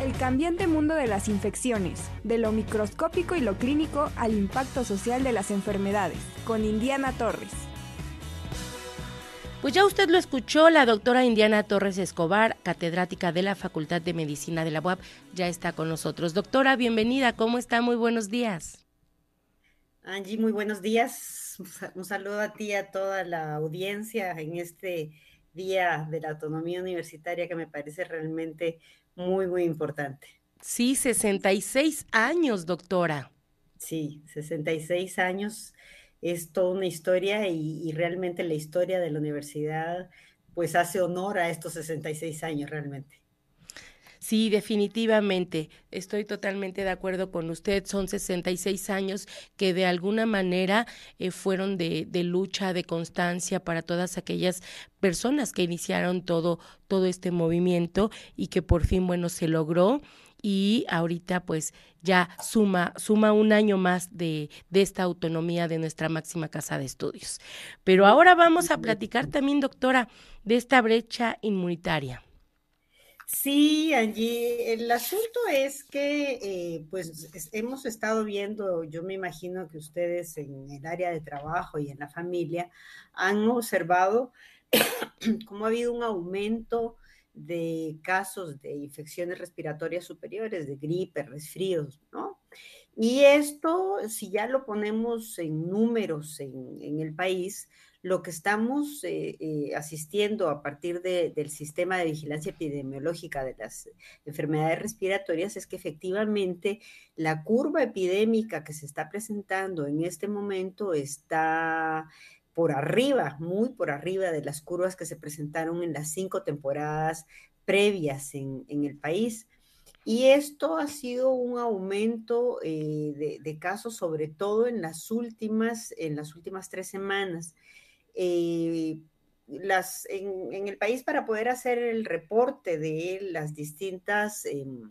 El cambiante mundo de las infecciones, de lo microscópico y lo clínico al impacto social de las enfermedades, con Indiana Torres. Pues ya usted lo escuchó, la doctora Indiana Torres Escobar, catedrática de la Facultad de Medicina de la UAP, ya está con nosotros. Doctora, bienvenida, ¿cómo está? Muy buenos días. Angie, muy buenos días. Un saludo a ti y a toda la audiencia en este Día de la Autonomía Universitaria que me parece realmente muy, muy importante. Sí, 66 años, doctora. Sí, 66 años es toda una historia y, realmente la historia de la universidad pues hace honor a estos 66 años realmente. Sí, definitivamente. Estoy totalmente de acuerdo con usted. Son 66 años que de alguna manera eh, fueron de, de, lucha, de constancia para todas aquellas personas que iniciaron todo, todo este movimiento y que por fin, bueno, se logró y ahorita pues ya suma, suma un año más de, de, esta autonomía de nuestra máxima casa de estudios. Pero ahora vamos a platicar también, doctora, de esta brecha inmunitaria. Sí, Angie, el asunto es que eh, pues hemos estado viendo, yo me imagino que ustedes en el área de trabajo y en la familia han observado cómo ha habido un aumento de casos de infecciones respiratorias superiores, de gripe, resfríos, ¿no? Y esto, si ya lo ponemos en números en, el país, lo que estamos eh, eh, asistiendo a partir del sistema de vigilancia epidemiológica de las enfermedades respiratorias es que efectivamente la curva epidémica que se está presentando en este momento está por arriba, muy por arriba de las curvas que se presentaron en las cinco temporadas previas en, el país. Y esto ha sido un aumento eh, de, casos, sobre todo en las últimas, en las últimas tres semanas. Eh, en, el país, para poder hacer el reporte de las distintas em,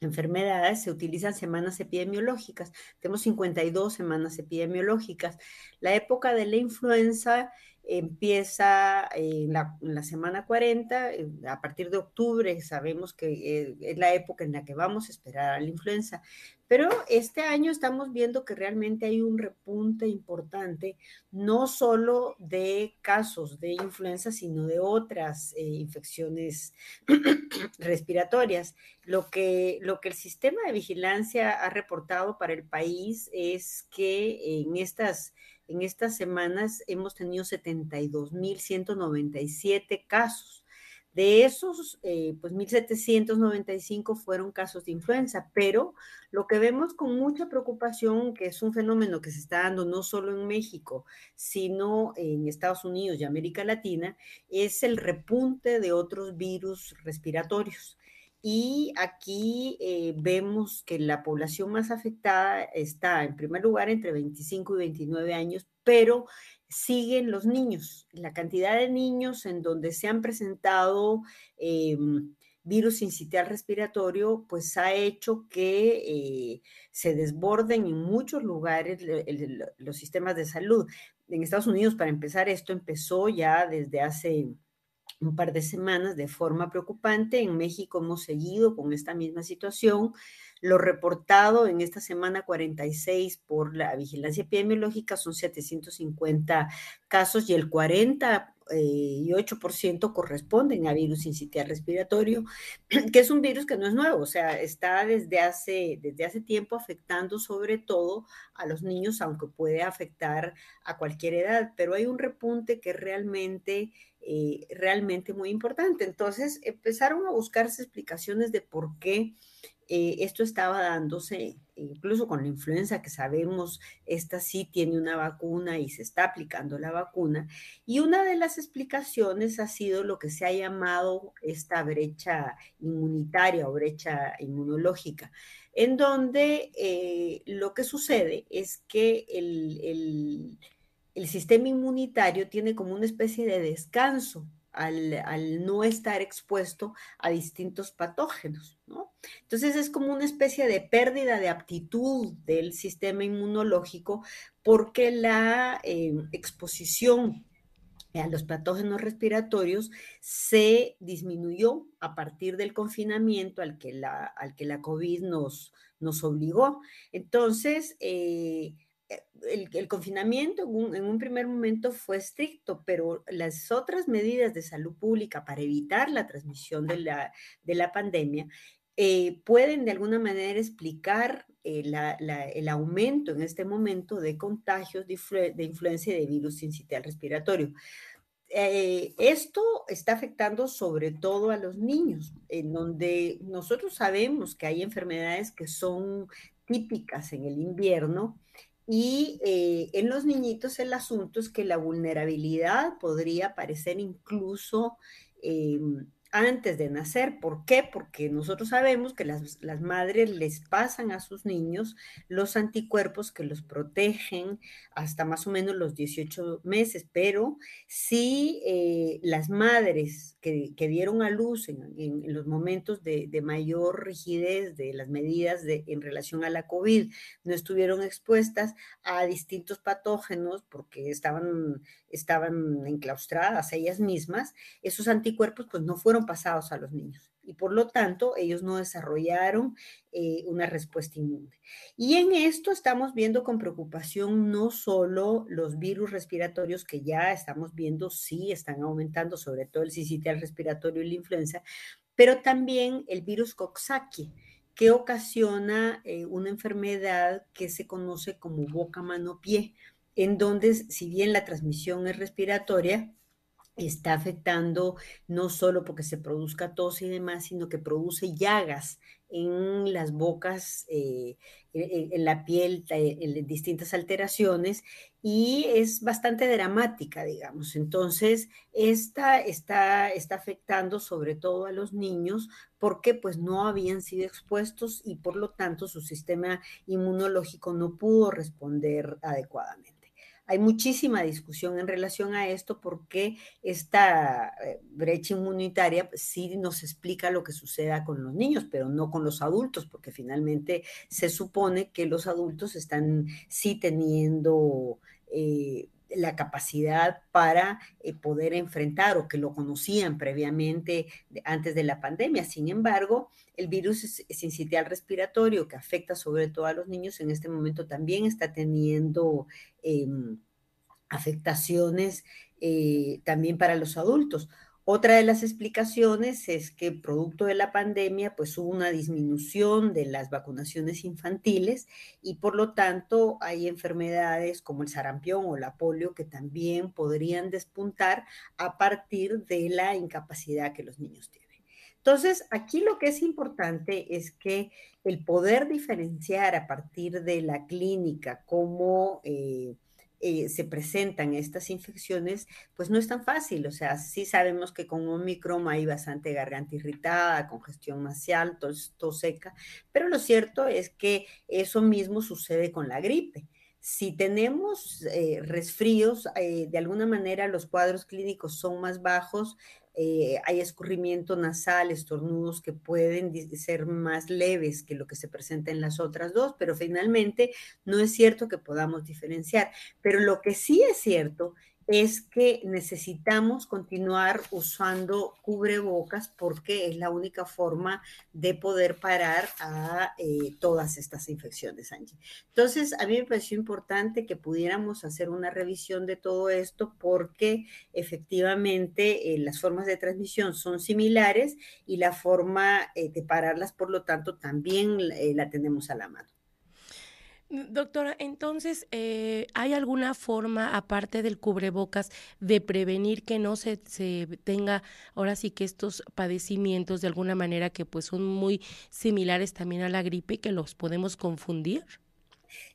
enfermedades se utilizan semanas epidemiológicas. Tenemos 52 semanas epidemiológicas. La época de la influenza empieza en la, semana 40, eh, a partir de octubre sabemos que eh, es la época en la que vamos a esperar a la influenza, pero este año estamos viendo que realmente hay un repunte importante, no solo de casos de influenza, sino de otras eh, infecciones respiratorias. Lo que, lo que el sistema de vigilancia ha reportado para el país es que en estas en estas semanas hemos tenido 72.197 casos. De esos, eh, pues 1.795 fueron casos de influenza, pero lo que vemos con mucha preocupación, que es un fenómeno que se está dando no solo en México, sino en Estados Unidos y América Latina, es el repunte de otros virus respiratorios. Y aquí eh, vemos que la población más afectada está en primer lugar entre 25 y 29 años, pero siguen los niños. La cantidad de niños en donde se han presentado em, virus incitial respiratorio, pues ha hecho que eh, se desborden en muchos lugares los sistemas de salud. En Estados Unidos, para empezar, esto empezó ya desde hace un par de semanas de forma preocupante. En México hemos seguido con esta misma situación. Lo reportado en esta semana 46 por la vigilancia epidemiológica son 750 casos y el 40 y 8% corresponden a virus incitial respiratorio, que es un virus que no es nuevo, o sea, está desde hace, desde hace tiempo afectando sobre todo a los niños, aunque puede afectar a cualquier edad, pero hay un repunte que realmente, eh, realmente muy importante. Entonces, empezaron a buscarse explicaciones de por qué eh, esto estaba dándose incluso con la influenza, que sabemos, esta sí tiene una vacuna y se está aplicando la vacuna. Y una de las explicaciones ha sido lo que se ha llamado esta brecha inmunitaria o brecha inmunológica, en donde eh, lo que sucede es que el, el sistema inmunitario tiene como una especie de descanso al, no estar expuesto a distintos patógenos, ¿no? Entonces es como una especie de pérdida de aptitud del sistema inmunológico porque la eh, exposición a los patógenos respiratorios se disminuyó a partir del confinamiento al que la, al que la COVID nos, nos obligó. Entonces, eh, el, confinamiento en un, primer momento fue estricto, pero las otras medidas de salud pública para evitar la transmisión de la, de la pandemia eh, pueden de alguna manera explicar eh, el aumento en este momento de contagios de, de influencia de virus sincitial respiratorio. Eh, esto está afectando sobre todo a los niños, en donde nosotros sabemos que hay enfermedades que son típicas en el invierno y en los niñitos el asunto es que la vulnerabilidad podría aparecer incluso em, antes de nacer. ¿Por qué? Porque nosotros sabemos que las, madres les pasan a sus niños los anticuerpos que los protegen hasta más o menos los 18 meses, pero si eh, las madres que, dieron a luz en, los momentos de, mayor rigidez de las medidas de, en relación a la COVID no estuvieron expuestas a distintos patógenos porque estaban, estaban enclaustradas ellas mismas, esos anticuerpos pues no fueron pasados a los niños y por lo tanto ellos no desarrollaron eh, una respuesta inmune. Y en esto estamos viendo con preocupación no solo los virus respiratorios que ya estamos viendo, sí están aumentando, sobre todo el sincitial respiratorio y la influenza, pero también el virus Coxsackie que ocasiona eh, una enfermedad que se conoce como boca, mano, pie, en donde si bien la transmisión es respiratoria, está afectando no solo porque se produzca tos y demás, sino que produce llagas en las bocas, eh, en, la piel, eh, en distintas alteraciones y es bastante dramática, digamos. Entonces, esta está, está afectando sobre todo a los niños porque pues no habían sido expuestos y por lo tanto su sistema inmunológico no pudo responder adecuadamente. Hay muchísima discusión en relación a esto porque esta eh, brecha inmunitaria pues, sí nos explica lo que suceda con los niños, pero no con los adultos, porque finalmente se supone que los adultos están sí teniendo... Eh, la capacidad para eh, poder enfrentar o que lo conocían previamente antes de la pandemia. Sin embargo, el virus sincitial respiratorio que afecta sobre todo a los niños en este momento también está teniendo em, afectaciones eh, también para los adultos. Otra de las explicaciones es que producto de la pandemia, pues hubo una disminución de las vacunaciones infantiles y por lo tanto hay enfermedades como el sarampión o la polio que también podrían despuntar a partir de la incapacidad que los niños tienen. Entonces, aquí lo que es importante es que el poder diferenciar a partir de la clínica cómo eh, eh, se presentan estas infecciones, pues no es tan fácil. O sea, sí sabemos que con Omicron hay bastante garganta irritada, congestión nasal, tos, tos seca, pero lo cierto es que eso mismo sucede con la gripe. Si tenemos eh, resfríos, eh, de alguna manera los cuadros clínicos son más bajos, eh, hay escurrimiento nasal, estornudos que pueden ser más leves que lo que se presenta en las otras dos, pero finalmente no es cierto que podamos diferenciar. Pero lo que sí es cierto es que necesitamos continuar usando cubrebocas porque es la única forma de poder parar a eh, todas estas infecciones, Angie. Entonces, a mí me pareció importante que pudiéramos hacer una revisión de todo esto porque efectivamente eh, las formas de transmisión son similares y la forma eh, de pararlas, por lo tanto, también la tenemos a la mano. Doctora, entonces, eh, ¿hay alguna forma, aparte del cubrebocas, de prevenir que no se, se, tenga ahora sí que estos padecimientos de alguna manera que pues son muy similares también a la gripe y que los podemos confundir?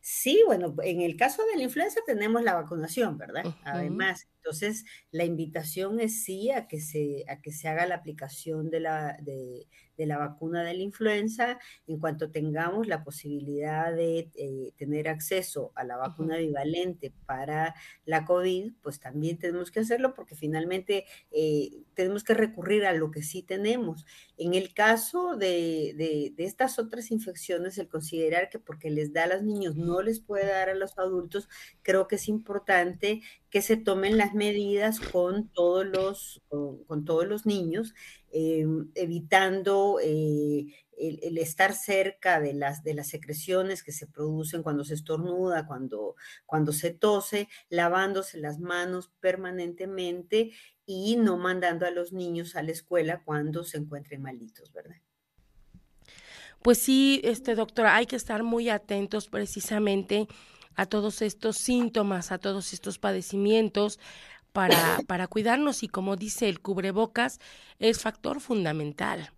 Sí, bueno, en el caso de la influenza tenemos la vacunación, ¿verdad? Además, entonces la invitación es sí a que se, a que se haga la aplicación de la, de, de la vacuna de la influenza en cuanto tengamos la posibilidad de eh, tener acceso a la vacuna bivalente para la COVID, pues también tenemos que hacerlo porque finalmente eh, tenemos que recurrir a lo que sí tenemos. En el caso de, de, de estas otras infecciones, el considerar que porque les da a los niños no les puede dar a los adultos, creo que es importante que se tomen las medidas con todos los, con, todos los niños, eh, evitando eh, el, estar cerca de las, de las secreciones que se producen cuando se estornuda, cuando, cuando se tose, lavándose las manos permanentemente y no mandando a los niños a la escuela cuando se encuentren malitos, ¿verdad? Pues sí, este doctora, hay que estar muy atentos precisamente a todos estos síntomas, a todos estos padecimientos para, para cuidarnos. Y como dice el cubrebocas es factor fundamental.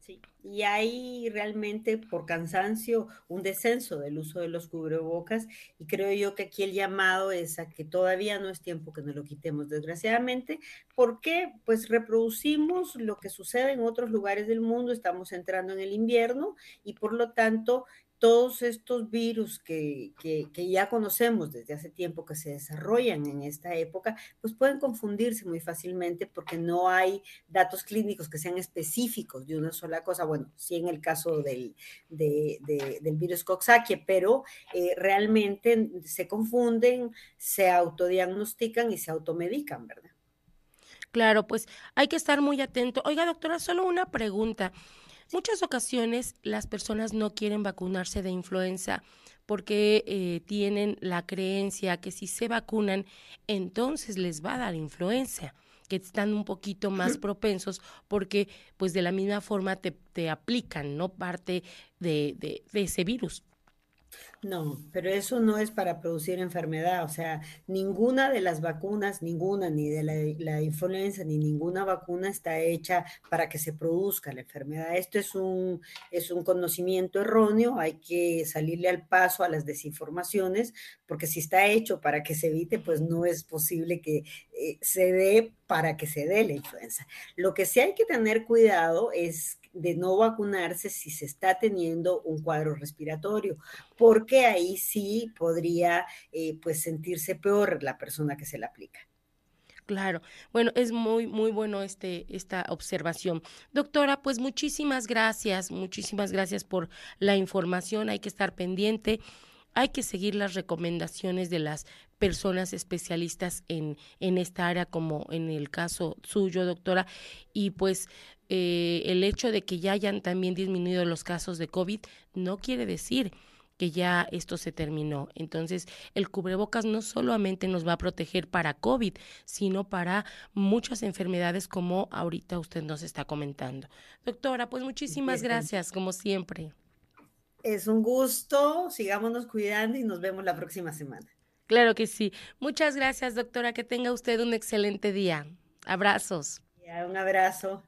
Sí, y hay realmente por cansancio un descenso del uso de los cubrebocas. Y creo yo que aquí el llamado es a que todavía no es tiempo que nos lo quitemos, desgraciadamente, porque pues reproducimos lo que sucede en otros lugares del mundo, estamos entrando en el invierno y por lo tanto todos estos virus que, ya conocemos desde hace tiempo que se desarrollan en esta época, pues pueden confundirse muy fácilmente porque no hay datos clínicos que sean específicos de una sola cosa. Bueno, sí en el caso del, del virus Coxsackie, pero eh, realmente se confunden, se autodiagnostican y se automedican, ¿verdad? Claro, pues hay que estar muy atento. Oiga, doctora, solo una pregunta. Muchas ocasiones las personas no quieren vacunarse de influenza porque eh, tienen la creencia que si se vacunan, entonces les va a dar influenza que están un poquito más propensos porque pues de la misma forma te, te aplican, ¿no? Parte de, de, de ese virus. No, pero eso no es para producir enfermedad, o sea, ninguna de las vacunas, ninguna, ni de la, influenza, ni ninguna vacuna está hecha para que se produzca la enfermedad. Esto es un, es un conocimiento erróneo, hay que salirle al paso a las desinformaciones, porque si está hecho para que se evite, pues no es posible que eh, se dé para que se dé la influenza. Lo que sí hay que tener cuidado es de no vacunarse si se está teniendo un cuadro respiratorio, porque ahí sí podría eh, pues sentirse peor la persona que se la aplica. Claro, bueno, es muy, muy bueno este, esta observación. Doctora, pues muchísimas gracias, muchísimas gracias por la información, hay que estar pendiente, hay que seguir las recomendaciones de las personas especialistas en, en esta área, como en el caso suyo, doctora, y pues eh, el hecho de que ya hayan también disminuido los casos de COVID no quiere decir que ya esto se terminó. Entonces, el cubrebocas no solamente nos va a proteger para COVID, sino para muchas enfermedades como ahorita usted nos está comentando. Doctora, pues muchísimas gracias, como siempre. Es un gusto, sigámonos cuidando y nos vemos la próxima semana. Claro que sí. Muchas gracias, doctora. Que tenga usted un excelente día. Abrazos. un abrazo.